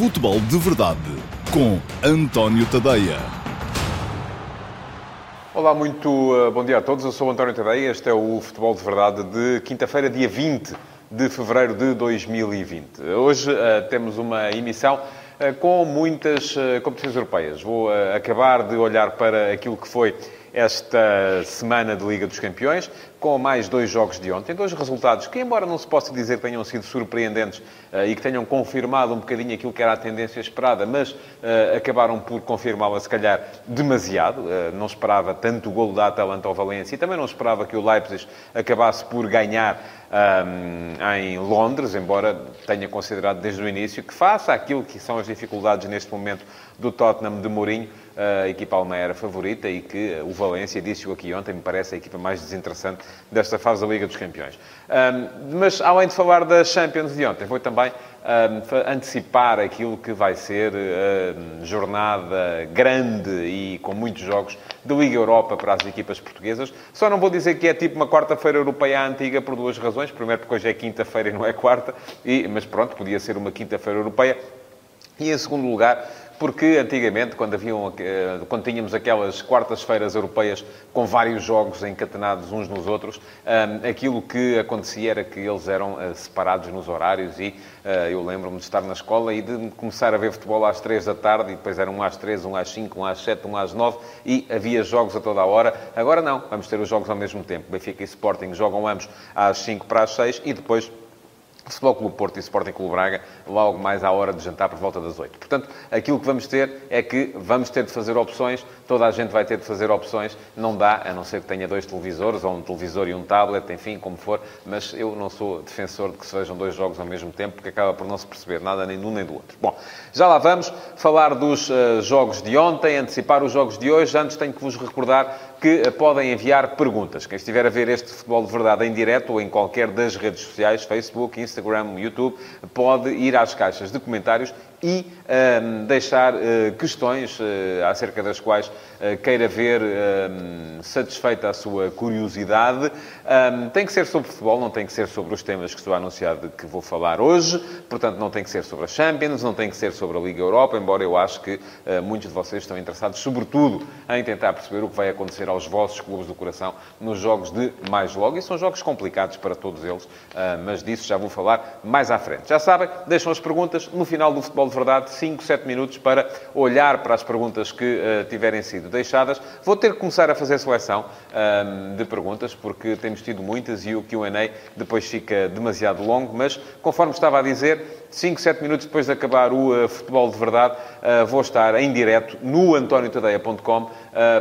Futebol de Verdade com António Tadeia. Olá, muito uh, bom dia a todos. Eu sou António Tadeia. Este é o Futebol de Verdade de quinta-feira, dia 20 de fevereiro de 2020. Hoje uh, temos uma emissão uh, com muitas competições europeias. Vou acabar de olhar para aquilo que foi esta semana de Liga dos Campeões, com mais dois jogos de ontem. Dois resultados que, embora não se possa dizer que tenham sido surpreendentes uh, e que tenham confirmado um bocadinho aquilo que era a tendência esperada, mas uh, acabaram por confirmá-la, se calhar, demasiado. Uh, não esperava tanto o golo da Atalanta ao Valência e também não esperava que o Leipzig acabasse por ganhar um, em Londres, embora tenha considerado desde o início que, face àquilo que são as dificuldades neste momento do Tottenham de Mourinho, a equipa alemã era favorita e que o Valência, disse-o aqui ontem, me parece a equipa mais desinteressante desta fase da Liga dos Campeões. Um, mas, além de falar da Champions de ontem, vou também um, antecipar aquilo que vai ser a jornada grande e com muitos jogos de Liga Europa para as equipas portuguesas. Só não vou dizer que é tipo uma quarta-feira europeia antiga por duas razões. Primeiro, porque hoje é quinta-feira e não é quarta, e, mas pronto, podia ser uma quinta-feira europeia. E em segundo lugar, porque antigamente, quando, haviam, eh, quando tínhamos aquelas quartas-feiras europeias com vários jogos encatenados uns nos outros, eh, aquilo que acontecia era que eles eram eh, separados nos horários e eu lembro-me de estar na escola e de começar a ver futebol às três da tarde e depois eram um às três, um às cinco, um às sete, um às nove e havia jogos a toda a hora. Agora não, vamos ter os jogos ao mesmo tempo. Benfica e Sporting jogam ambos às cinco para as seis e depois Futebol Clube Porto e Sporting Clube Braga, logo mais à hora de jantar, por volta das 8. Portanto, aquilo que vamos ter é que vamos ter de fazer opções, toda a gente vai ter de fazer opções, não dá, a não ser que tenha dois televisores, ou um televisor e um tablet, enfim, como for, mas eu não sou defensor de que se vejam dois jogos ao mesmo tempo, porque acaba por não se perceber nada nem de um nem do outro. Bom, já lá vamos falar dos uh, jogos de ontem, antecipar os jogos de hoje. Antes tenho que vos recordar que uh, podem enviar perguntas. Quem estiver a ver este Futebol de Verdade em direto ou em qualquer das redes sociais, Facebook, Instagram, YouTube, pode ir às caixas de comentários e ehm, deixar uh, questões uh, acerca das quais uh, queira ver ehm, satisfeita a sua curiosidade. Ehm, tem que ser sobre futebol, não tem que ser sobre os temas que estou de que vou falar hoje. Portanto, não tem que ser sobre a Champions, não tem que ser sobre a Liga Europa, embora eu acho que muitos de vocês estão interessados, sobretudo, em tentar perceber o que vai acontecer aos vossos clubes do coração nos jogos de mais logo. E são jogos complicados para todos eles, mas disso já vou falar mais à frente. Já sabem, deixam as perguntas no final do futebol de verdade, 5, 7 minutos para olhar para as perguntas que uh, tiverem sido deixadas. Vou ter que começar a fazer seleção um, de perguntas, porque temos tido muitas e o QA depois fica demasiado longo, mas conforme estava a dizer, 5, 7 minutos depois de acabar o uh, futebol de verdade, uh, vou estar em direto no antoniotadeia.com uh,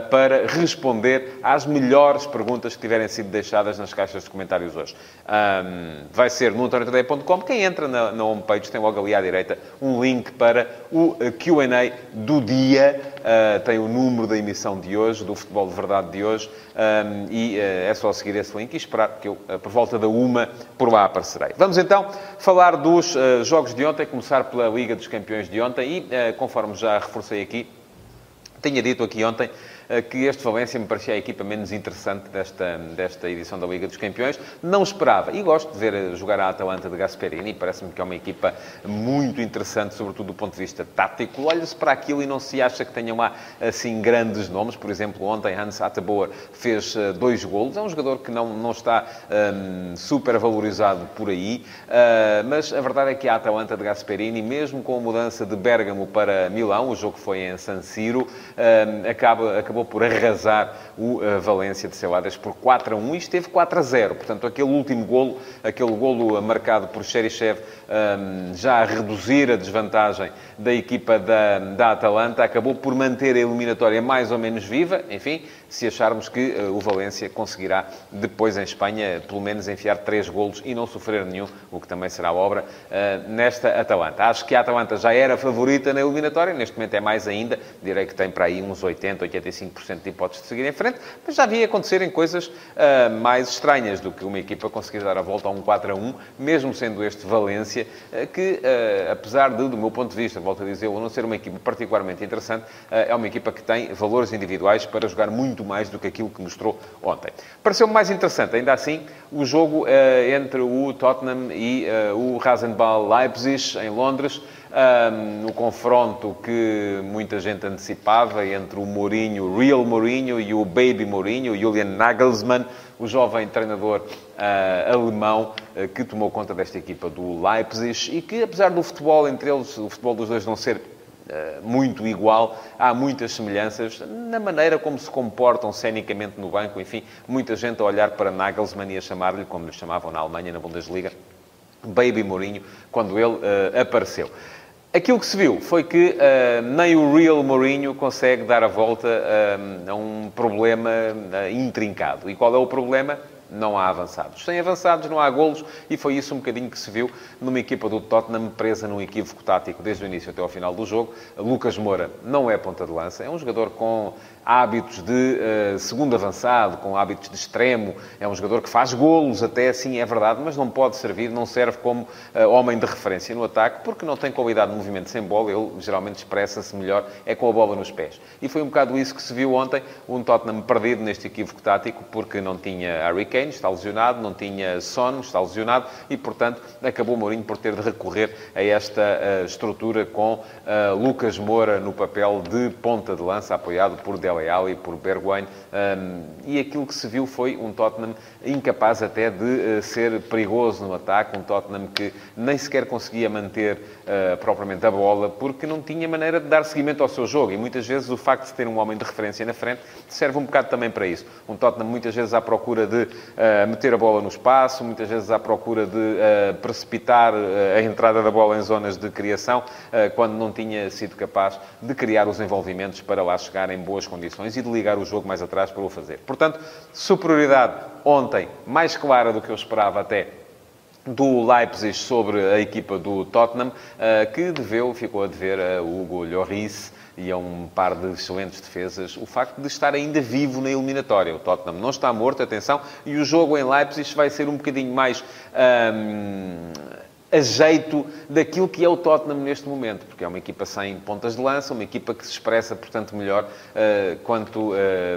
para responder às melhores perguntas que tiverem sido deixadas nas caixas de comentários hoje. Um, vai ser no antoniotadeia.com. Quem entra na, na homepage tem logo ali à direita um link para o QA do dia. tem o número da emissão de hoje, do futebol de verdade de hoje, um, e é só seguir esse link e esperar que eu, por volta da uma, por lá aparecerei. Vamos então falar dos jogos de ontem, começar pela Liga dos Campeões de ontem e, eh, conforme já reforcei aqui, tinha dito aqui ontem eh, que este Valência me parecia a equipa menos interessante desta, desta edição da Liga dos Campeões. Não esperava, e gosto de ver eh, jogar a Atalanta de Gasperini, parece-me que é uma equipa muito interessante, sobretudo do ponto de vista tático. Olha-se para aquilo e não se acha que tenham lá, assim, grandes nomes. Por exemplo, ontem Hans Ateboer fez uh, dois golos. É um jogador que não, não está um, super valorizado por aí, uh, mas a verdade é que a Atalanta de Gasperini, mesmo com a mudança de Bergamo para Milão, o jogo foi em San Siro, um, acaba, acabou acabou por arrasar o uh, Valência de Celades por 4 a 1 e esteve 4 a 0. Portanto, aquele último golo, aquele golo marcado por Xerichev, um, já a reduzir a desvantagem da equipa da, da Atalanta, acabou por manter a eliminatória mais ou menos viva. Enfim, se acharmos que uh, o Valência conseguirá depois em Espanha, pelo menos, enfiar três golos e não sofrer nenhum, o que também será obra, uh, nesta Atalanta. Acho que a Atalanta já era favorita na eliminatória, neste momento é mais ainda, direi que tem para aí uns 80, 85% de hipóteses de seguir em frente, mas já havia acontecerem coisas uh, mais estranhas do que uma equipa conseguir dar a volta a um 4 a 1, mesmo sendo este Valência, que, apesar de, do meu ponto de vista, volto a dizer, não ser uma equipa particularmente interessante, é uma equipa que tem valores individuais para jogar muito muito mais do que aquilo que mostrou ontem. Pareceu-me mais interessante, ainda assim, o jogo uh, entre o Tottenham e uh, o Rasenball Leipzig, em Londres, um, no confronto que muita gente antecipava entre o Mourinho, o Real Mourinho e o Baby Mourinho, Julian Nagelsmann, o jovem treinador uh, alemão uh, que tomou conta desta equipa do Leipzig e que, apesar do futebol entre eles, o futebol dos dois não ser muito igual, há muitas semelhanças na maneira como se comportam cenicamente no banco. Enfim, muita gente a olhar para Nagelsmann e a chamar-lhe, como lhe chamavam na Alemanha, na Bundesliga, Baby Mourinho, quando ele apareceu. Aquilo que se viu foi que uh, nem o Real Mourinho consegue dar a volta uh, a um problema uh, intrincado. E qual é o problema? Não há avançados. Sem avançados não há golos e foi isso um bocadinho que se viu numa equipa do Tottenham presa num equívoco tático desde o início até ao final do jogo. Lucas Moura não é ponta de lança, é um jogador com hábitos de uh, segundo avançado, com hábitos de extremo, é um jogador que faz golos até, sim, é verdade, mas não pode servir, não serve como uh, homem de referência no ataque, porque não tem qualidade de movimento sem bola, ele geralmente expressa-se melhor, é com a bola nos pés. E foi um bocado isso que se viu ontem, um Tottenham perdido neste equívoco tático, porque não tinha Harry Kane está lesionado, não tinha Son, está lesionado e, portanto, acabou Mourinho por ter de recorrer a esta uh, estrutura com uh, Lucas Moura no papel de ponta de lança, apoiado por Dele Alli e por Bergwijn. Um, e aquilo que se viu foi um Tottenham incapaz até de uh, ser perigoso no ataque, um Tottenham que nem sequer conseguia manter propriamente a bola, porque não tinha maneira de dar seguimento ao seu jogo. E muitas vezes o facto de ter um homem de referência na frente serve um bocado também para isso. Um Tottenham muitas vezes à procura de uh, meter a bola no espaço, muitas vezes à procura de uh, precipitar uh, a entrada da bola em zonas de criação, quando não tinha sido capaz de criar os envolvimentos para lá chegar em boas condições e de ligar o jogo mais atrás para o fazer. Portanto, superioridade ontem mais clara do que eu esperava até do Leipzig sobre a equipa do Tottenham, que deveu, ficou a dever a Hugo Lloris, e a um par de excelentes defesas, o facto de estar ainda vivo na eliminatória. O Tottenham não está morto, atenção, e o jogo em Leipzig vai ser um bocadinho mais. Hum, a jeito daquilo que é o Tottenham neste momento, porque é uma equipa sem pontas de lança, uma equipa que se expressa, portanto, melhor uh, quanto uh,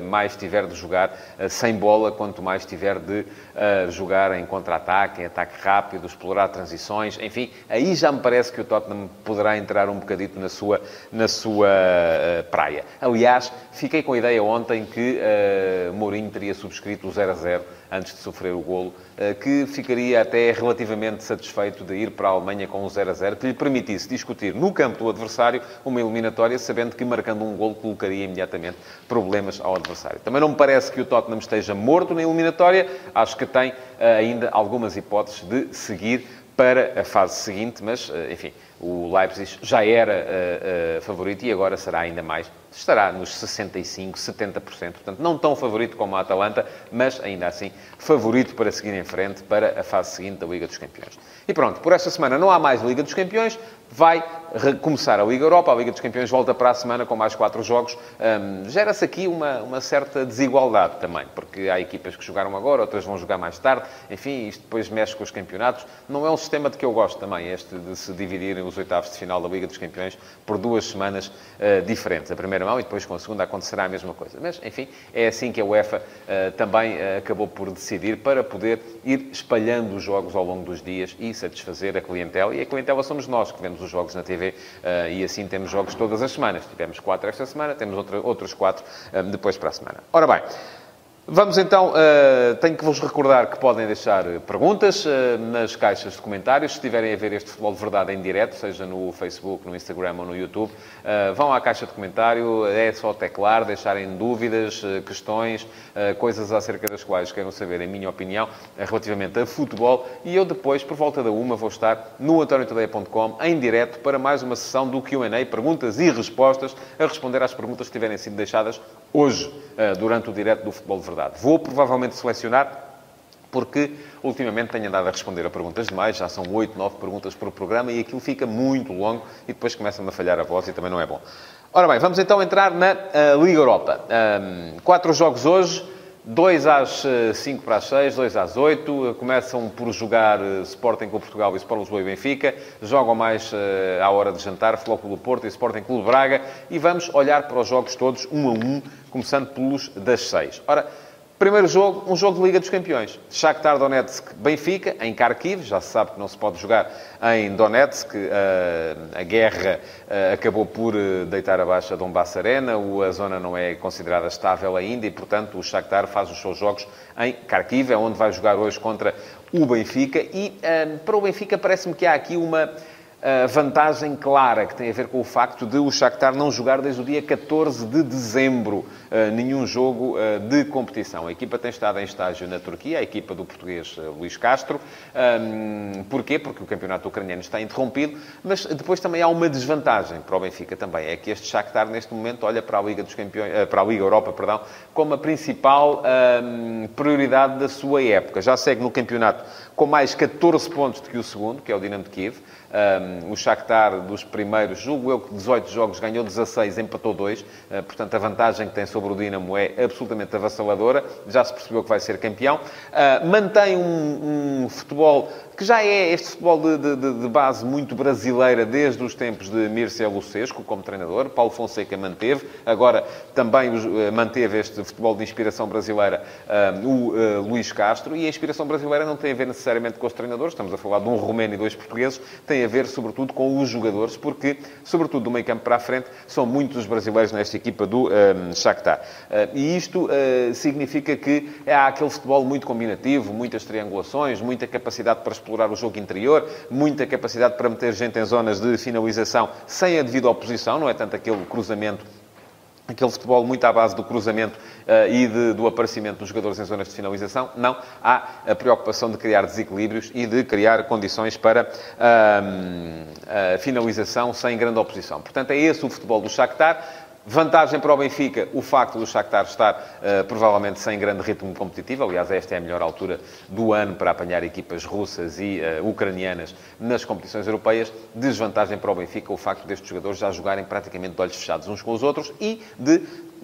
mais tiver de jogar uh, sem bola, quanto mais tiver de jogar em contra-ataque, em ataque rápido, explorar transições, enfim, aí já me parece que o Tottenham poderá entrar um bocadito na sua, na sua praia. Aliás, fiquei com a ideia ontem que Mourinho teria subscrito o 0 a 0 antes de sofrer o golo, eh, que ficaria até relativamente satisfeito de ir para a Alemanha com um 0 a 0, que lhe permitisse discutir no campo do adversário uma eliminatória, sabendo que marcando um golo colocaria imediatamente problemas ao adversário. Também não me parece que o Tottenham esteja morto na eliminatória, acho que tem eh, ainda algumas hipóteses de seguir para a fase seguinte, mas, eh, enfim, o Leipzig já era uh, uh, favorito e agora será ainda mais estará nos 65%, 70%. Portanto, não tão favorito como a Atalanta, mas ainda assim favorito para seguir em frente para a fase seguinte da Liga dos Campeões. E pronto, por esta semana não há mais Liga dos Campeões, vai recomeçar a Liga Europa. A Liga dos Campeões volta para a semana com mais quatro jogos. Um, Gera-se aqui uma, uma certa desigualdade também, porque há equipas que jogaram agora, outras vão jogar mais tarde. Enfim, isto depois mexe com os campeonatos. Não é um sistema de que eu gosto também, este de se dividirem os oitavos de final da Liga dos Campeões por duas semanas uh, diferentes. A primeira mão e depois com a segunda acontecerá a mesma coisa. Mas, enfim, é assim que a UEFA uh, também uh, acabou por decidir para poder ir espalhando os jogos ao longo dos dias e satisfazer a clientela. E a clientela somos nós que vemos os jogos na TV e assim temos jogos todas as semanas. Tivemos quatro esta semana, temos outra, outros quatro depois para a semana. Ora bem. Vamos então, uh, tenho que vos recordar que podem deixar perguntas uh, nas caixas de comentários. Se estiverem a ver este Futebol de Verdade em direto, seja no Facebook, no Instagram ou no YouTube, uh, vão à caixa de comentário, é só teclar, deixarem dúvidas, questões, coisas acerca das quais queiram saber, em minha opinião, relativamente a futebol. E eu depois, por volta da uma, vou estar no antoniotadeia.com em direto para mais uma sessão do Q&A, perguntas e respostas, a responder às perguntas que tiverem sido deixadas hoje, durante o direto do Futebol de Verdade verdade. Vou provavelmente selecionar porque ultimamente tenho andado a responder a perguntas demais, já são 8, 9 perguntas por programa e aquilo fica muito longo e depois começa-me a falhar a voz e também não é bom. Ora bem, vamos então entrar na uh, Liga Europa. Um, quatro jogos hoje, 2 às 5 para as 6, 2 às 8. Começam por jogar Sporting com Portugal e Sport Lisboa e Benfica. Jogam mais à hora de jantar, Flóculo Porto e Sporting Clube Braga. E vamos olhar para os jogos todos, um a um, começando pelos das 6. Ora, Primeiro jogo, um jogo de Liga dos Campeões. Shakhtar Donetsk, Benfica, em Kharkiv. Já se sabe que não se pode jogar em Donetsk. Eh, a guerra eh, acabou por eh, deitar abaixo a Donbass Arena. A zona não é considerada estável ainda e, portanto, o Shakhtar faz os seus jogos em Kharkiv, é onde vai jogar hoje contra o Benfica. E para o Benfica parece-me que há aqui uma vantagem clara que tem a ver com o facto de o Shakhtar não jogar desde o dia 14 de dezembro uh, nenhum jogo uh, de competição. A equipa tem estado em estágio na Turquia, a equipa do português uh, Luís Castro. Porquê? Porque o campeonato ucraniano está interrompido, mas depois também há uma desvantagem para o Benfica também. É que este Shakhtar, neste momento, olha para a Liga dos Campeões, para a Liga Europa, perdão, como a principal prioridade da sua época. Já segue no campeonato com mais 14 pontos do que o segundo, que é o Dinamo de Kiev. Um, o Shakhtar, dos primeiros, julgo eu que 18 jogos, ganhou 16, empatou 2. Uh, portanto, a vantagem que tem sobre o Dinamo é absolutamente avassaladora. Já se percebeu que vai ser campeão. Uh, mantém um, um futebol que já é este futebol de, de, de, base muito brasileira desde os tempos de Mircea Lucescu como treinador. Paulo Fonseca manteve. Agora também eh, manteve este futebol de inspiração brasileira um, o uh, Luís Castro. E a inspiração brasileira não tem a ver necessariamente com os treinadores. Estamos a falar de um romeno e dois portugueses. Tem a ver, sobretudo, com os jogadores, porque, sobretudo do meio campo para a frente, são muitos os brasileiros nesta equipa do um, Shakhtar. E isto significa que há aquele futebol muito combinativo, muitas triangulações, muita capacidade para explorar o jogo interior, muita capacidade para meter gente em zonas de finalização sem a devida oposição, não é tanto aquele cruzamento aquele futebol muito à base do cruzamento uh, e de, do aparecimento dos jogadores em zonas de finalização. Não. Há a preocupação de criar desequilíbrios e de criar condições para uh, uh, finalização sem grande oposição. Portanto, é esse o futebol do Shakhtar. Vantagem para o Benfica, o facto do Shakhtar estar uh, provavelmente sem grande ritmo competitivo. Aliás, esta é a melhor altura do ano para apanhar equipas russas e uh, ucranianas nas competições europeias. Desvantagem para o Benfica, o facto destes jogadores já jogarem praticamente de olhos fechados uns com os outros e de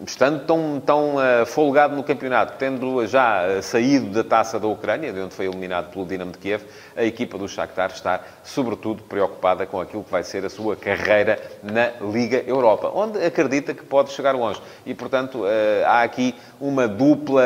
estando tão, tão uh, folgado no campeonato, tendo já uh, saído da taça da Ucrânia, de onde foi eliminado pelo Dinamo de Kiev, a equipa do Shakhtar está, sobretudo, preocupada com aquilo que vai ser a sua carreira na Liga Europa, onde acredita que pode chegar longe. E, portanto, uh, há aqui uma dupla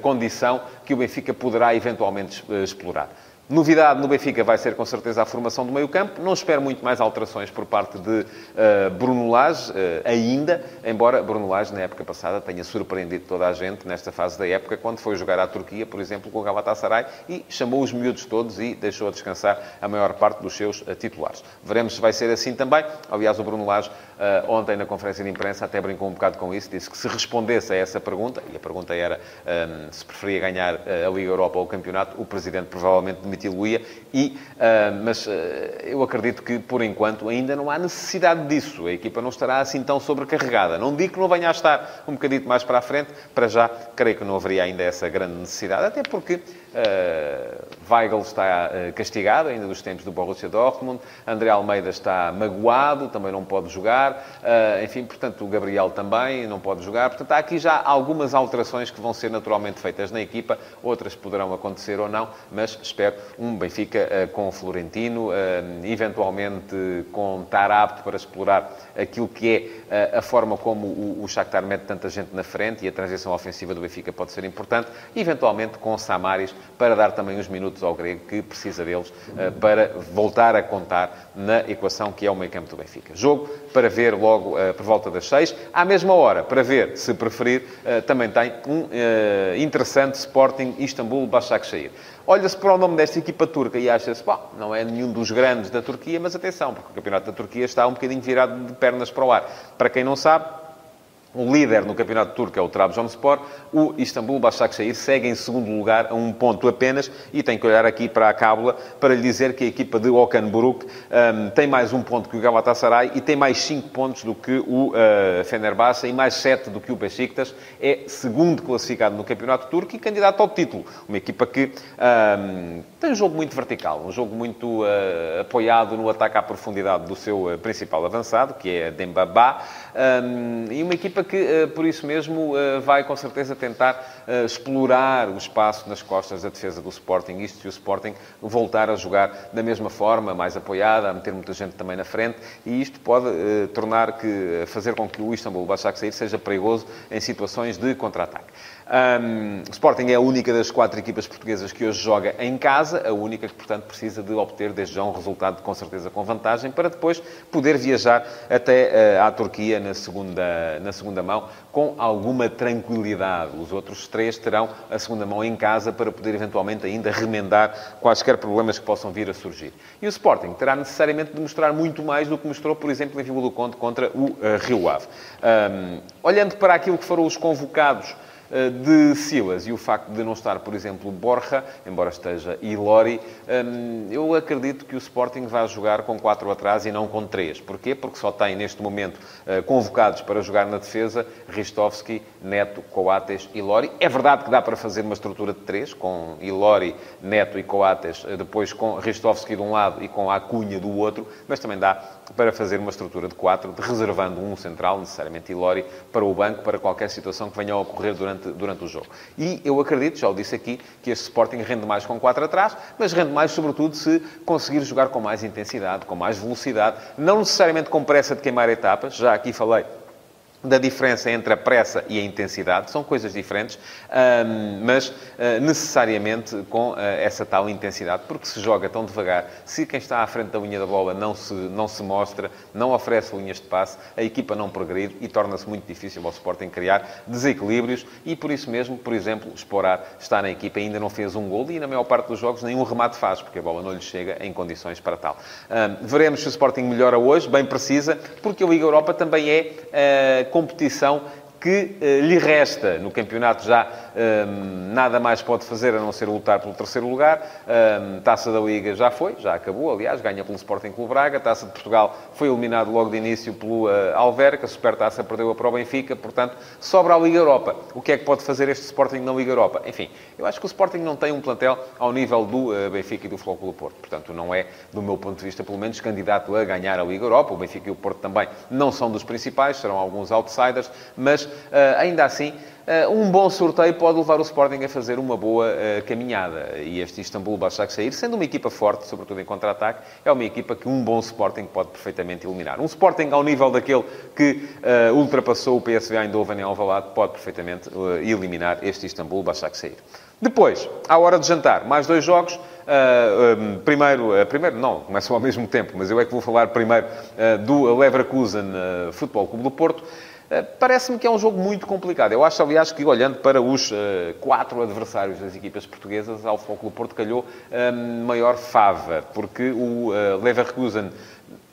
condição que o Benfica poderá eventualmente explorar. Novidade no Benfica vai ser com certeza a formação do meio-campo. Não espero muito mais alterações por parte de uh, Bruno Lage uh, ainda, embora Bruno Lage na época passada tenha surpreendido toda a gente nesta fase da época, quando foi jogar à Turquia, por exemplo, com o Galatasaray e chamou os miúdos todos e deixou a descansar a maior parte dos seus uh, titulares. Veremos se vai ser assim também. Aliás, o Bruno Lage ontem na conferência de imprensa até brincou um bocado com isso, disse que se respondesse a essa pergunta, e a pergunta era um, se preferia ganhar a Liga Europa ou o campeonato, o presidente provavelmente admiti-lo-ia, e, uh, mas uh, eu acredito que, por enquanto, ainda não há necessidade disso. A equipa não estará assim tão sobrecarregada. Não digo que não venha a estar um bocadinho mais para a frente, para já, creio que não haveria ainda essa grande necessidade, até porque Uh, Weigl está uh, castigado, ainda dos tempos do Borussia Dortmund. André Almeida está magoado, também não pode jogar. Uh, enfim, portanto, o Gabriel também não pode jogar. Portanto, há aqui já algumas alterações que vão ser naturalmente feitas na equipa. Outras poderão acontecer ou não, mas espero um Benfica com Florentino, eventualmente com estar apto para explorar aquilo que é a forma como o, o Shakhtar mete tanta gente na frente e a transição ofensiva do Benfica pode ser importante. Eventualmente com Samaris para dar também uns minutos ao grego que precisa deles uh, para voltar a contar na equação que é o meio campo do Benfica. Jogo para ver logo uh, por volta das seis. À mesma hora, para ver, se preferir, uh, também tem um interessante Sporting Istambul-Başakşehir. Olha-se para o nome desta equipa turca e acha-se, bom, não é nenhum dos grandes da Turquia, mas atenção, porque o campeonato da Turquia está um bocadinho virado de pernas para o ar. Para quem não sabe, o líder no campeonato turco é o Trabzonspor. O Istambul Başakşehir segue em segundo lugar a um ponto apenas e tem que olhar aqui para a cábula para lhe dizer que a equipa de Okan Buruk um, tem mais um ponto que o Galatasaray e tem mais cinco pontos do que o uh, Fenerbahçe e mais sete do que o Besiktas. É segundo classificado no campeonato turco e candidato ao título. Uma equipa que um, tem um jogo muito vertical, um jogo muito uh, apoiado no ataque à profundidade do seu uh, principal avançado, que é Dembaba, um, e uma equipa que, por isso mesmo, vai com certeza tentar explorar o espaço nas costas da defesa do Sporting. Isto se o Sporting voltar a jogar da mesma forma, mais apoiada, a meter muita gente também na frente, e isto pode tornar que, fazer com que o Istanbul Başakşehir seja perigoso em situações de contra-ataque. Um, o Sporting é a única das quatro equipas portuguesas que hoje joga em casa, a única que, portanto, precisa de obter desde já um resultado com certeza com vantagem para depois poder viajar até uh, à Turquia na segunda, na segunda mão com alguma tranquilidade. Os outros três terão a segunda mão em casa para poder eventualmente ainda remendar quaisquer problemas que possam vir a surgir. E o Sporting terá necessariamente de mostrar muito mais do que mostrou, por exemplo, em Vila do Conde contra o uh, Rio Ave. Um, olhando para aquilo que foram os convocados de Silas e o facto de não estar, por exemplo, Borja, embora esteja Ilori, hum, eu acredito que o Sporting vai jogar com 4 atrás e não com 3. Porquê? Porque só tem, neste momento, eh, convocados para jogar na defesa Ristovski, Neto, Coates e Ilori. É verdade que dá para fazer uma estrutura de 3, com Ilori, Neto e Coates, eh, depois com Ristovski de um lado e com a Cunha do outro, mas também dá para fazer uma estrutura de 4, reservando um central, necessariamente Ilori, para o banco, para qualquer situação que venha a ocorrer durante durante, o jogo. E eu acredito, já o disse aqui, que este Sporting rende mais com 4 atrás, mas rende mais, sobretudo, se conseguir jogar com mais intensidade, com mais velocidade, não necessariamente com pressa de queimar etapas, já aqui falei da diferença entre a pressa e a intensidade. São coisas diferentes, mas ah, necessariamente com ah, essa tal intensidade, porque se joga tão devagar, se quem está à frente da linha da bola não se, não se mostra, não oferece linhas de passe, a equipa não progride e torna-se muito difícil ao Sporting criar desequilíbrios e por isso mesmo, por exemplo, Esporar está na equipa ainda não fez um gol e na maior parte dos jogos nenhum remate faz, porque a bola não lhe chega em condições para tal. Veremos se o Sporting melhora hoje, bem precisa, porque a Liga Europa também é ah, competição que uh, lhe resta. No campeonato já nada mais pode fazer a não ser lutar pelo terceiro lugar. Taça da Liga já foi, já acabou, aliás, ganha pelo Sporting Clube Braga. Taça de Portugal foi eliminado logo de início pelo uh, Alverca. Supertaça perdeu para o Benfica, portanto, sobra a Liga Europa. O que é que pode fazer este Sporting na Liga Europa? Enfim, eu acho que o Sporting não tem um plantel ao nível do uh, Benfica e do Clube Porto. Portanto, não é, do meu ponto de vista, pelo menos, candidato a ganhar a Liga Europa. O Benfica e o Porto também não são dos principais, serão alguns outsiders, mas eh, ainda assim, um bom sorteio pode levar o Sporting a fazer uma boa uh, caminhada. E este Istambul Başakşehir, sendo uma equipa forte, sobretudo em contra-ataque, é uma equipa que um bom Sporting pode perfeitamente eliminar. Um Sporting ao nível daquele que uh, ultrapassou o PSV Eindhoven em Alvalade pode perfeitamente uh, eliminar este Istambul Başakşehir. Depois, à hora de jantar, mais dois jogos. Uh, um, primeiro, uh, primeiro, não, começam ao mesmo tempo, mas eu é que vou falar primeiro uh, do Leverkusen Futebol Clube do Porto. Eh, parece-me que é um jogo muito complicado. Eu acho, aliás, que olhando para os uh, quatro adversários das equipas portuguesas, ao Futebol Porto calhou um, maior fava, porque o uh, Leverkusen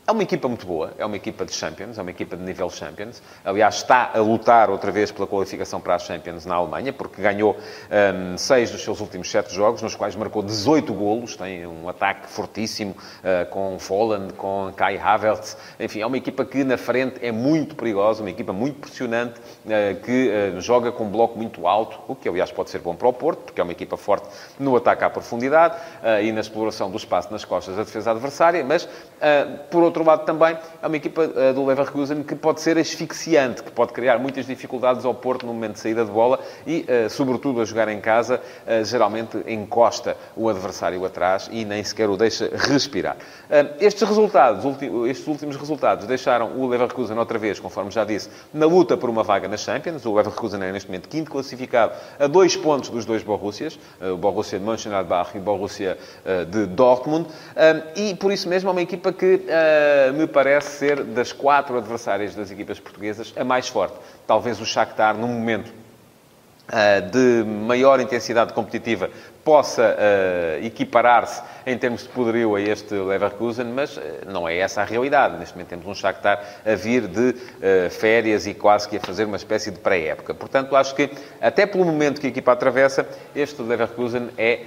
é uma equipa muito boa, é uma equipa de Champions, é uma equipa de nível Champions. Aliás, está a lutar outra vez pela qualificação para as Champions na Alemanha, porque ganhou um, seis dos seus últimos sete jogos, nos quais marcou 18 golos, tem um ataque fortíssimo uh, com Folland, com Kai Havertz. Enfim, é uma equipa que na frente é muito perigosa, uma equipa muito pressionante, uh, que uh, joga com um bloco muito alto, o que aliás pode ser bom para o Porto, porque é uma equipa forte no ataque à profundidade e na exploração do espaço nas costas da defesa adversária, mas por outro outro lado também é uma equipa uh, do Leverkusen que pode ser asfixiante, que pode criar muitas dificuldades ao Porto no momento de saída de bola e, uh, sobretudo, a jogar em casa, uh, geralmente encosta o adversário atrás e nem sequer o deixa respirar. estes resultados, estes últimos resultados, deixaram o Leverkusen outra vez, conforme já disse, na luta por uma vaga nas Champions. O Leverkusen é neste momento quinto classificado a dois pontos dos dois Borussias, o Borussia de Mönchengladbach e o Borussia de Dortmund, e por isso mesmo é uma equipa que me parece ser, das quatro adversárias das equipas portuguesas, a mais forte. Talvez o Shakhtar, num momento uh, de maior intensidade competitiva, possa uh, equiparar-se em termos de poderio a este Leverkusen, mas uh, não é essa a realidade. Neste momento temos um Shakhtar a vir de uh, férias e quase que a fazer uma espécie de pré-época. Portanto, acho que, até pelo momento que a equipa atravessa, este Leverkusen é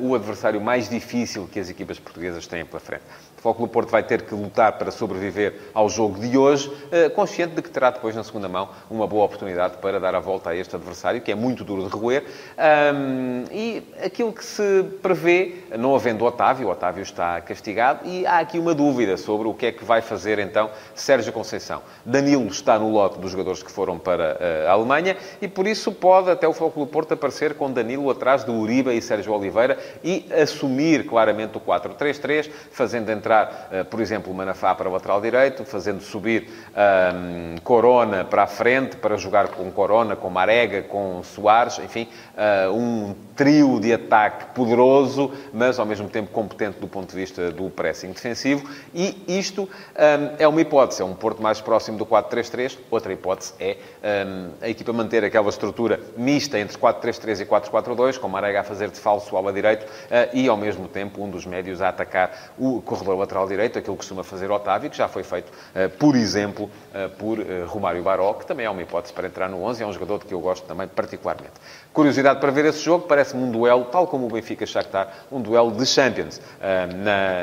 o adversário mais difícil que as equipas portuguesas têm pela frente. Clube Porto vai ter que lutar para sobreviver ao jogo de hoje, eh, consciente de que terá depois, na segunda mão, uma boa oportunidade para dar a volta a este adversário, que é muito duro de roer. e aquilo que se prevê, não havendo Otávio, Otávio está castigado, e há aqui uma dúvida sobre o que é que vai fazer, então, Sérgio Conceição. Danilo está no lote dos jogadores que foram para eh, a Alemanha, e por isso pode até o Clube Porto aparecer com Danilo atrás de Uribe e Sérgio Oliveira e assumir claramente o 4-3-3, fazendo entrar entrar, eh, por exemplo, Manafá para o lateral direito, fazendo subir um, Corona para a frente, para jogar com Corona, com Marega, com Soares, enfim, uh, um trio de ataque poderoso, mas ao mesmo tempo competente do ponto de vista do pressing defensivo. E isto um, é uma hipótese, é um Porto mais próximo do 4-3-3. Outra hipótese é um, a equipa manter aquela estrutura mista entre 4-3-3 e 4-4-2, com Marega a fazer de falso ala direito uh, e, ao mesmo tempo, um dos médios a atacar o corredor lateral direito, aquilo que costuma fazer Otávio, que já foi feito, uh, por exemplo, uh, por Romário Baró, que também é uma hipótese para entrar no 11, é um jogador de que eu gosto também particularmente. Curiosidade para ver esse jogo, parece-me um duelo, tal como o Benfica-Shakhtar, um duelo de Champions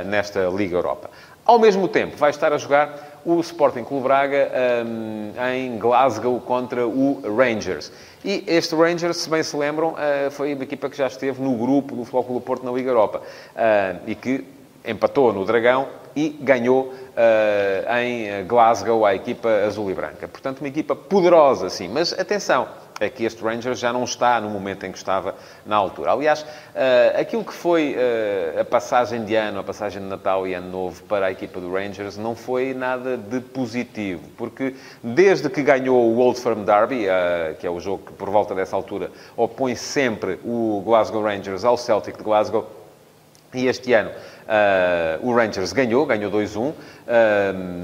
nesta Liga Europa. Ao mesmo tempo, vai estar a jogar o Sporting Clube Braga um, em Glasgow contra o Rangers. E este Rangers, se bem se lembram, uh, foi uma equipa que já esteve no grupo do Clube Porto na Liga Europa uh, e que empatou no Dragão e ganhou uh, em Glasgow a equipa azul e branca. Portanto, uma equipa poderosa, sim. Mas atenção, é que este Rangers já não está no momento em que estava na altura. Aliás, uh, aquilo que foi uh, a passagem de ano, a passagem de Natal e Ano Novo para a equipa do Rangers não foi nada de positivo, porque desde que ganhou o Old Firm Derby, uh, que é o jogo que por volta dessa altura opõe sempre o Glasgow Rangers ao Celtic de Glasgow, e este ano Uh, o Rangers ganhou, ganhou 2-1 uh,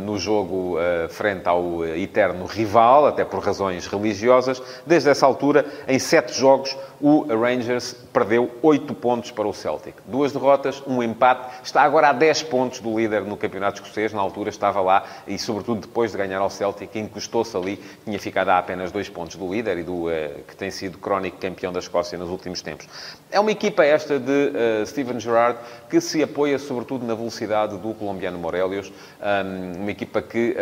no jogo uh, frente ao eterno rival, até por razões religiosas. Desde essa altura, em sete jogos, o Rangers perdeu 8 pontos para o Celtic. Duas derrotas, um empate. Está agora a 10 pontos do líder no campeonato escocês. Na altura estava lá e, sobretudo, depois de ganhar ao Celtic, encostou-se ali. Tinha ficado a apenas 2 pontos do líder e do que tem sido crónico campeão da Escócia nos últimos tempos. É uma equipa esta de Steven Gerrard que se apoia sobretudo na velocidade do colombiano Morelios, uma equipa que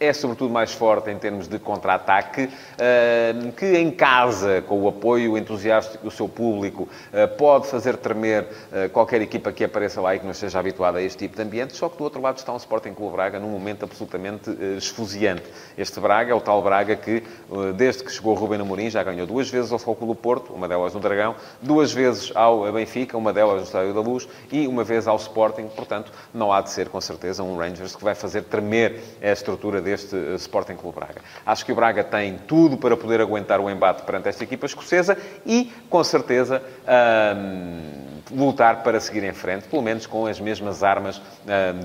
é sobretudo mais forte em termos de contra-ataque, eh, que em casa, com o apoio entusiástico do seu público, eh, pode fazer tremer eh, qualquer equipa que apareça lá e que não esteja habituada a este tipo de ambiente, só que do outro lado está um Sporting Clube Braga num momento absolutamente esfuziante. Este Braga é o tal Braga que, desde que chegou Rubem Amorim, já ganhou duas vezes ao Foco do Porto, uma delas no Dragão, duas vezes ao Benfica, uma delas no Estádio da Luz e uma vez ao Sporting, portanto, não há de ser, com certeza, um Rangers que vai fazer tremer a estrutura deste eh, Sporting Clube Braga. Acho que o Braga tem tudo para poder aguentar o embate perante esta equipa escocesa e, com certeza, lutar para seguir em frente, pelo menos com as mesmas armas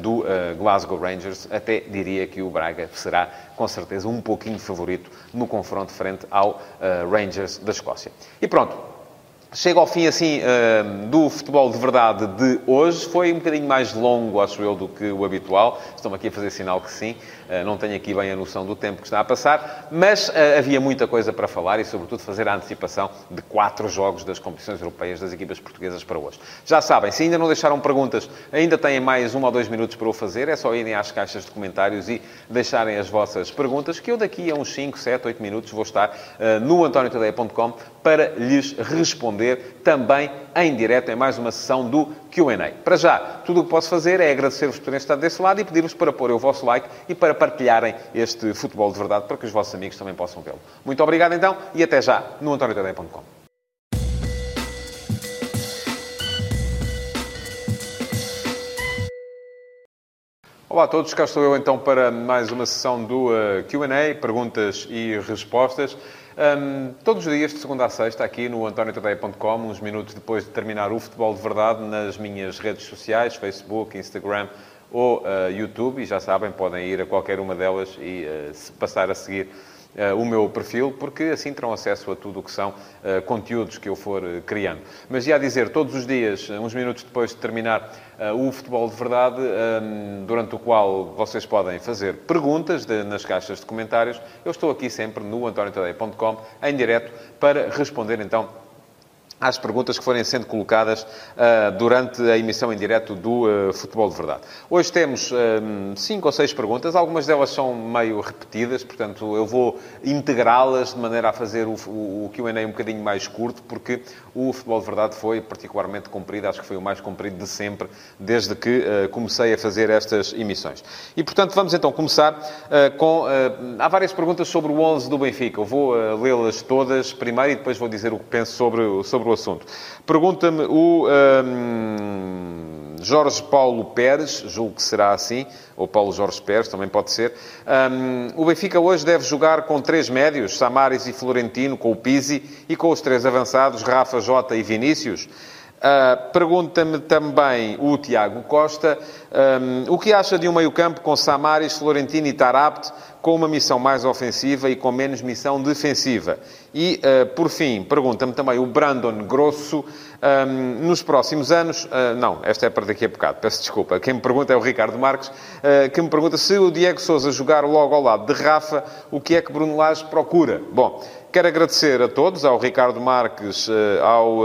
do uh, Glasgow Rangers. Até diria que o Braga será, com certeza, um pouquinho favorito no confronto frente ao uh, Rangers da Escócia. E pronto, Chega ao fim, assim, do futebol de verdade de hoje. Foi um bocadinho mais longo, acho eu, do que o habitual. Estão aqui a fazer sinal que sim. Eh, não tenho aqui bem a noção do tempo que está a passar, mas eh, havia muita coisa para falar e, sobretudo, fazer a antecipação de quatro jogos das competições europeias das equipas portuguesas para hoje. Já sabem, se ainda não deixaram perguntas, ainda têm mais um ou dois minutos para o fazer. É só irem às caixas de comentários e deixarem as vossas perguntas, que eu daqui a uns 5, 7, 8 minutos vou estar no antoniotadeia.com para lhes responder também em direto em mais uma sessão do Q&A. Para já, tudo o que posso fazer é agradecer-vos por terem estado desse lado e pedir-vos para pôr o vosso like e para partilharem este futebol de verdade para que os vossos amigos também possam vê-lo. Muito obrigado então e até já no antoniotadeia.com. Olá a todos, cá estou eu então para mais uma sessão do uh, Q&A, perguntas e respostas. Um, todos os dias, de segunda a sexta, aqui no antoniotadeia.com, uns minutos depois de terminar o Futebol de Verdade, nas minhas redes sociais, Facebook, Instagram ou uh, YouTube, e já sabem, podem ir a qualquer uma delas e uh, passar a seguir uh, o meu perfil, porque assim terão acesso a tudo o que são uh, conteúdos que eu for uh, criando. Mas ia dizer, todos os dias, uns minutos depois de terminar o Futebol de Verdade, um, durante o qual vocês podem fazer perguntas de, nas caixas de comentários, eu estou aqui sempre no antoniotadeia.com, em direto, para responder então às perguntas que forem sendo colocadas uh, durante a emissão em direto do uh, Futebol de Verdade. Hoje temos um, cinco ou seis perguntas, algumas delas são meio repetidas, portanto eu vou integrá-las de maneira a fazer o, o, o Q&A um bocadinho mais curto, porque o Futebol de Verdade foi particularmente comprido, acho que foi o mais comprido de sempre, desde que uh, comecei a fazer estas emissões. E, portanto, vamos então começar com... há várias perguntas sobre o 11 do Benfica, eu vou lê-las todas primeiro e depois vou dizer o que penso sobre, sobre o assunto. Pergunta-me o um, Jorge Paulo Pérez, julgo que será assim, ou Paulo Jorge Pérez, também pode ser. Um, o Benfica hoje deve jogar com três médios, Samaris e Florentino, com o Pizzi, e com os três avançados, Rafa, Jota e Vinícius. Uh, Pergunta-me também o Tiago Costa um, o que acha de um meio-campo com Samaris, Florentino e Tarapt com uma missão mais ofensiva e com menos missão defensiva? E, uh, por fim, pergunta-me também o Brandon Grosso um, nos próximos anos. Uh, não, esta é para daqui a bocado, peço desculpa. Quem me pergunta é o Ricardo Marques, que me pergunta se o Diego Souza jogar logo ao lado de Rafa, o que é que Bruno Lage procura? Bom. Quero agradecer a todos, ao Ricardo Marques, ao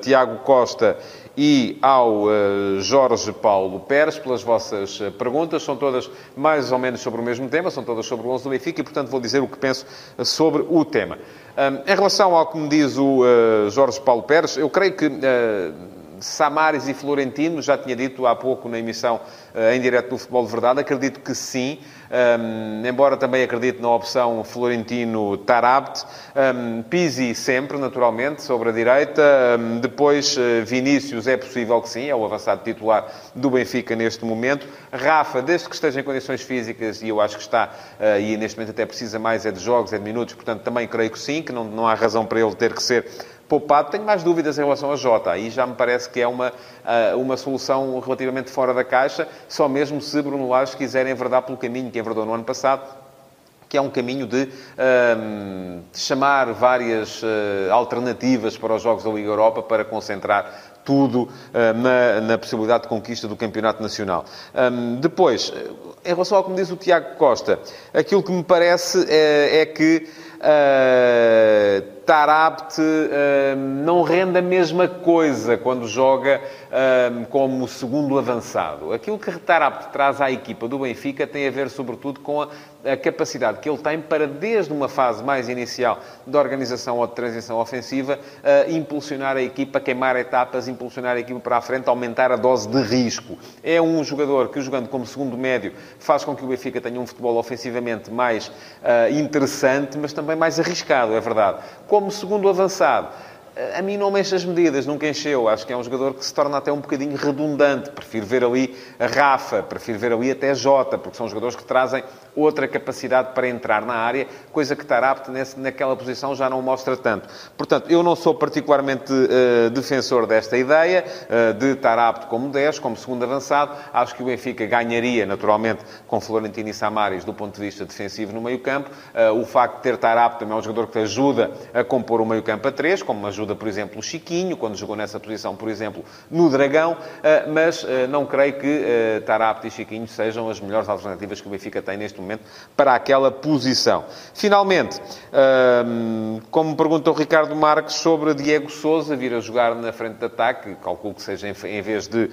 Tiago Costa e ao eh, Jorge Paulo Pérez pelas vossas perguntas. São todas mais ou menos sobre o mesmo tema, são todas sobre o 11 do Benfica e, portanto, vou dizer o que penso sobre o tema. Em relação ao que me diz o Jorge Paulo Pérez, eu creio que Samares e Florentino, já tinha dito há pouco na emissão em direto do Futebol de Verdade, acredito que sim. Um, embora também acredite na opção Florentino-Tarabt. Um, Pisi sempre, naturalmente, sobre a direita. Um, depois, uh, Vinícius, é possível que sim, é o avançado titular do Benfica neste momento. Rafa, desde que esteja em condições físicas, e eu acho que está, uh, e neste momento até precisa mais é de jogos, é de minutos, portanto também creio que sim, que não, não há razão para ele ter que ser poupado. Tenho mais dúvidas em relação a Jota. Aí já me parece que é uma, ah, uma solução relativamente fora da caixa, só mesmo se Bruno Lage quiser enverdar pelo caminho que enverdou no ano passado, que é um caminho de, um, de chamar várias uh, alternativas para os Jogos da Liga Europa para concentrar tudo uh, na, na, possibilidade de conquista do Campeonato Nacional. Um, depois, em relação ao que me diz o Tiago Costa, aquilo que me parece é, é que uh, Tarabt uh, não rende a mesma coisa quando joga uh, como segundo avançado. Aquilo que Tarabt traz à equipa do Benfica tem a ver, sobretudo, com a, a, capacidade que ele tem para, desde uma fase mais inicial de organização ou de transição ofensiva, uh, impulsionar a equipa, queimar etapas, impulsionar a equipa para a frente, aumentar a dose de risco. É um jogador que, jogando como segundo médio, faz com que o Benfica tenha um futebol ofensivamente mais interessante, mas também mais arriscado, é verdade. Como segundo avançado, a mim não mexe as medidas, nunca encheu. Acho que é um jogador que se torna até um bocadinho redundante. Prefiro ver ali a Rafa, prefiro ver ali até Jota, porque são jogadores que trazem outra capacidade para entrar na área, coisa que Tarapte naquela posição já não mostra tanto. Portanto, eu não sou particularmente uh, defensor desta ideia uh, de Tarapte como 10, como segundo avançado. Acho que o Benfica ganharia, naturalmente, com Florentino e Samaris do ponto de vista defensivo no meio-campo. Uh, o facto de ter Tarapte também é um jogador que ajuda a compor o meio-campo a 3, como ajuda por exemplo, o Chiquinho, quando jogou nessa posição, por exemplo, no Dragão, mas não creio que Tarapte e Chiquinho sejam as melhores alternativas que o Benfica tem neste momento para aquela posição. Finalmente, ehm, como pergunta o Ricardo Marques sobre Diego Souza vir a jogar na frente de ataque, calculo que seja em vez de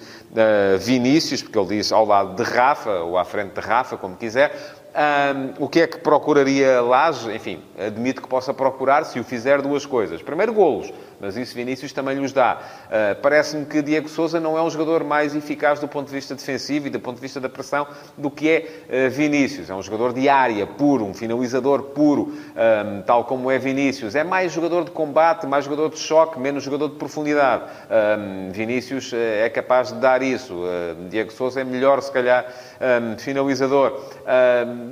Vinícius, porque ele diz ao lado de Rafa, ou à frente de Rafa, como quiser, um, o que é que procuraria Laje? Enfim, admito que possa procurar se o fizer duas coisas. Primeiro, golos mas isso Vinícius também lhes dá. Uh, Parece-me que Diego Souza não é um jogador mais eficaz do ponto de vista defensivo e do ponto de vista da pressão do que é uh, Vinícius. É um jogador de área puro, um finalizador puro, um, tal como é Vinícius. É mais jogador de combate, mais jogador de choque, menos jogador de profundidade. Um, Vinícius é capaz de dar isso. Uh, Diego Souza é melhor, se calhar, um, finalizador.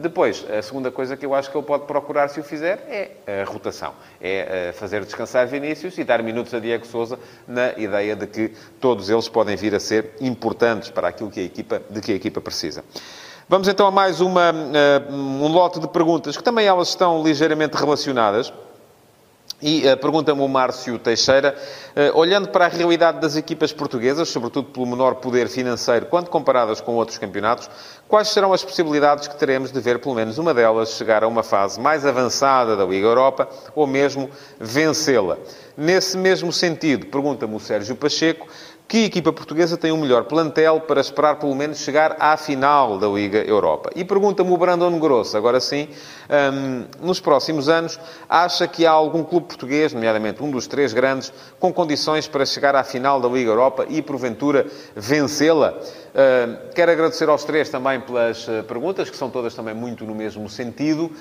depois, a segunda coisa que eu acho que ele pode procurar, se o fizer, é a rotação. É fazer descansar Vinícius e dar minutos a Diego Souza na ideia de que todos eles podem vir a ser importantes para aquilo que a equipa, de que a equipa precisa. Vamos então a mais uma, uh, um lote de perguntas, que também elas estão ligeiramente relacionadas. E uh, pergunta-me o Márcio Teixeira, uh, olhando para a realidade das equipas portuguesas, sobretudo pelo menor poder financeiro, quando comparadas com outros campeonatos, quais serão as possibilidades que teremos de ver pelo menos uma delas chegar a uma fase mais avançada da Liga Europa ou mesmo vencê-la? Nesse mesmo sentido, pergunta-me o Sérgio Pacheco, que equipa portuguesa tem o melhor plantel para esperar pelo menos chegar à final da Liga Europa? E pergunta-me o Brandon Grosso, agora sim, um, nos próximos anos, acha que há algum clube português, nomeadamente um dos três grandes, com condições para chegar à final da Liga Europa e, porventura, vencê-la? Quero agradecer aos três também pelas uh, perguntas, que são todas também muito no mesmo sentido.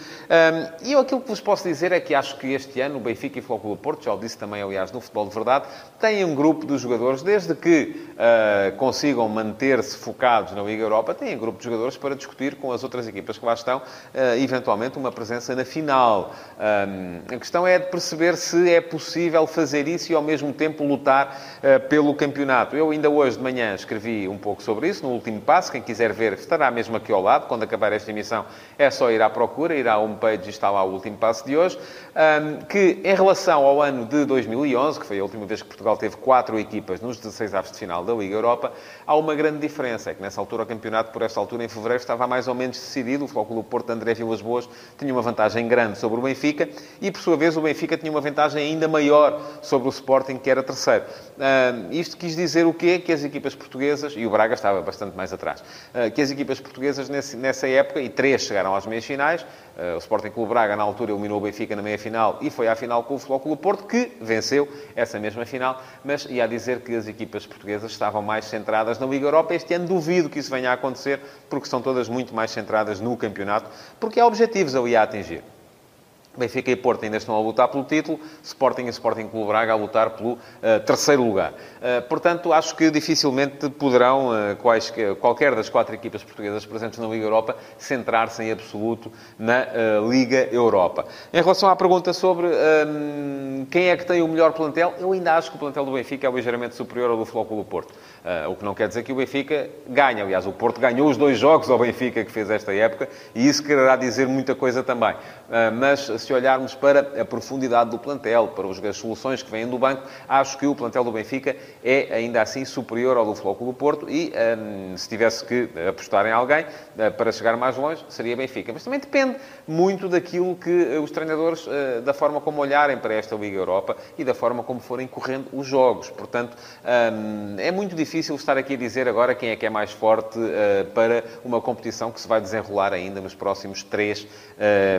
e eu aquilo que vos posso dizer é que acho que este ano o Benfica e o do Porto, já o disse também, aliás, no Futebol de Verdade, têm um grupo de jogadores, desde que uh, consigam manter-se focados na Liga Europa, têm um grupo de jogadores para discutir com as outras equipas que lá estão, eventualmente uma presença na final. Um, a questão é de perceber se é possível fazer isso e ao mesmo tempo lutar pelo campeonato. Eu ainda hoje de manhã escrevi um pouco sobre sobre isso no último passo. Quem quiser ver estará mesmo aqui ao lado. Quando acabar esta emissão é só ir à procura, ir à homepage e está lá o último passo de hoje. que em relação ao ano de 2011, que foi a última vez que Portugal teve quatro equipas nos 16 avos de final da Liga Europa, há uma grande diferença. É que nessa altura o campeonato, por esta altura, em fevereiro, estava mais ou menos decidido. O Clube Porto de André Vilas Boas tinha uma vantagem grande sobre o Benfica e, por sua vez, o Benfica tinha uma vantagem ainda maior sobre o Sporting, que era terceiro. isto quis dizer o quê? Que as equipas portuguesas, e o Braga estava estava bastante mais atrás. Eh, que as equipas portuguesas nessa época, e três chegaram às meias finais, eh, o Sporting Clube Braga na altura eliminou o Benfica na meia final e foi à final com o Futebol Clube Porto, que venceu essa mesma final, mas ia a dizer que as equipas portuguesas estavam mais centradas na Liga Europa. Este ano duvido que isso venha a acontecer, porque são todas muito mais centradas no campeonato, porque há objetivos ali a atingir. Benfica e Porto ainda estão a lutar pelo título, Sporting e Sporting Clube Braga a lutar pelo uh, terceiro lugar. Uh, portanto, acho que dificilmente poderão uh, quais, qualquer das quatro equipas portuguesas presentes na Liga Europa centrar-se em absoluto na Liga Europa. Em relação à pergunta sobre ehm, quem é que tem o melhor plantel, eu ainda acho que o plantel do Benfica é ligeiramente superior ao do Futebol do Porto. o que não quer dizer que o Benfica ganhe. Aliás, o Porto ganhou os dois jogos ao Benfica que fez esta época e isso quererá dizer muita coisa também. mas se olharmos para a profundidade do plantel, para as soluções que vêm do banco, acho que o plantel do Benfica é ainda assim superior ao do Clube do Porto e um, se tivesse que apostar em alguém uh, para chegar mais longe, seria Benfica. Mas também depende muito daquilo que os treinadores, uh, da forma como olharem para esta Liga Europa e da forma como forem correndo os jogos. Portanto, um, é muito difícil estar aqui a dizer agora quem é que é mais forte uh, para uma competição que se vai desenrolar ainda nos próximos três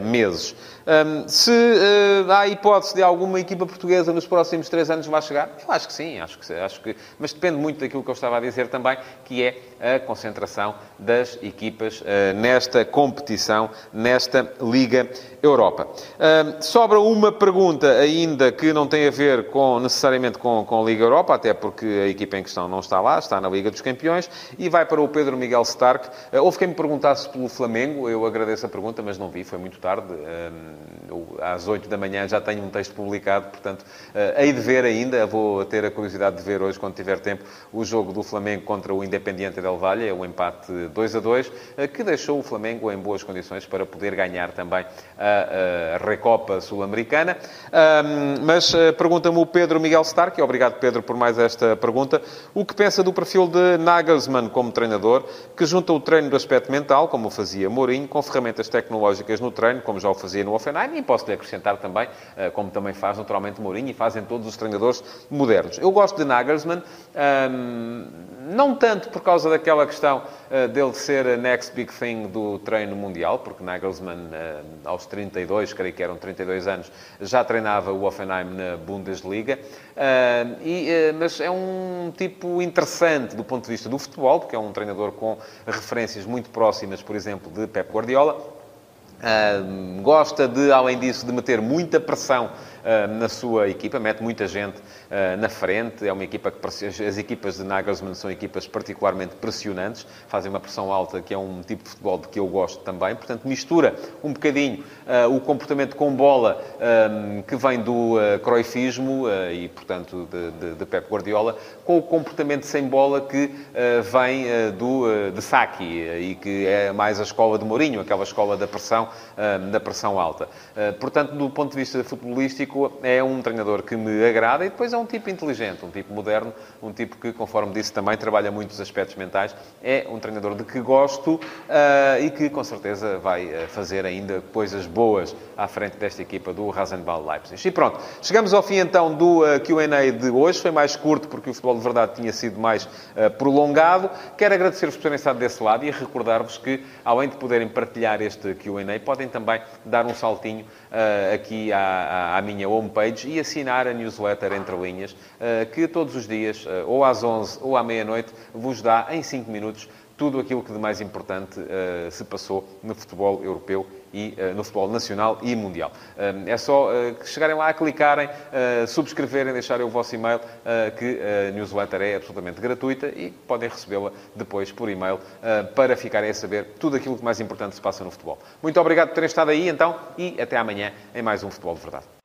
meses. Um, se uh, há hipótese de alguma equipa portuguesa nos próximos três anos lá chegar, eu acho que sim, acho que, acho que, mas depende muito daquilo que eu estava a dizer também, que é a concentração das equipas uh, nesta competição, nesta Liga Europa. Uh, sobra uma pergunta ainda que não tem a ver com, necessariamente com, com a Liga Europa, até porque a equipa em questão não está lá, está na Liga dos Campeões, e vai para o Pedro Miguel Stark. Uh, houve quem me perguntasse pelo Flamengo, eu agradeço a pergunta, mas não vi, foi muito tarde. Eu, às 8 da manhã já tenho um texto publicado, portanto, uh, hei de ver ainda, vou ter a curiosidade de ver hoje, quando tiver tempo, o jogo do Flamengo contra o Independiente del Valle, o empate 2 a 2, uh, que deixou o Flamengo em boas condições para poder ganhar também a, a Recopa Sul-Americana. mas uh, pergunta-me o Pedro Miguel Stark, e obrigado Pedro por mais esta pergunta, o que pensa do perfil de Nagelsmann como treinador, que junta o treino do aspecto mental, como fazia Mourinho, com ferramentas tecnológicas no treino, como já o fazia no Offenheim, e posso-lhe acrescentar também, eh, como também faz naturalmente Mourinho e fazem todos os treinadores modernos. Eu gosto de Nagelsmann, não tanto por causa daquela questão dele ser a next big thing do treino mundial, porque Nagelsmann, aos 32, creio que eram 32 anos, já treinava o Offenheim na Bundesliga. Uh, e, mas é um tipo interessante do ponto de vista do futebol, porque é um treinador com referências muito próximas, por exemplo, de Pep Guardiola Uh, gosta de, além disso, de meter muita pressão uh, na sua equipa, mete muita gente uh, na frente. É uma equipa que as equipas de Nagelsmann são equipas particularmente pressionantes, fazem uma pressão alta, que é um tipo de futebol de que eu gosto também. Portanto, mistura um bocadinho o comportamento com bola que vem do uh, croifismo e, portanto, de, de, de, Pep Guardiola, com o comportamento sem bola que vem do de Saki e que é mais a escola de Mourinho, aquela escola da pressão, da pressão alta. Portanto, do ponto de vista futebolístico, é um treinador que me agrada e depois é um tipo inteligente, um tipo moderno, um tipo que, conforme disse, também trabalha muitos aspectos mentais. É um treinador de que gosto uh, e que, com certeza, vai uh, fazer ainda coisas boas à frente desta equipa do Rasenball Leipzig. E pronto, chegamos ao fim então do uh, Q&A de hoje. Foi mais curto porque o futebol de verdade tinha sido mais prolongado. Quero agradecer-vos por terem estado desse lado e recordar-vos que, além de poderem partilhar este Q&A, podem também dar um saltinho aqui à, à, minha homepage e assinar a newsletter Entre Linhas, que todos os dias, ou às 11 ou à meia-noite, vos dá em 5 minutos tudo aquilo que de mais importante uh, se passou no futebol europeu e no futebol nacional e mundial. É só chegarem lá, clicarem, subscreverem, deixarem o vosso e-mail, que a newsletter é absolutamente gratuita e podem recebê-la depois por e-mail para ficarem a saber tudo aquilo que mais importante se passa no futebol. Muito obrigado por terem estado aí, então, e até amanhã em mais um Futebol de Verdade.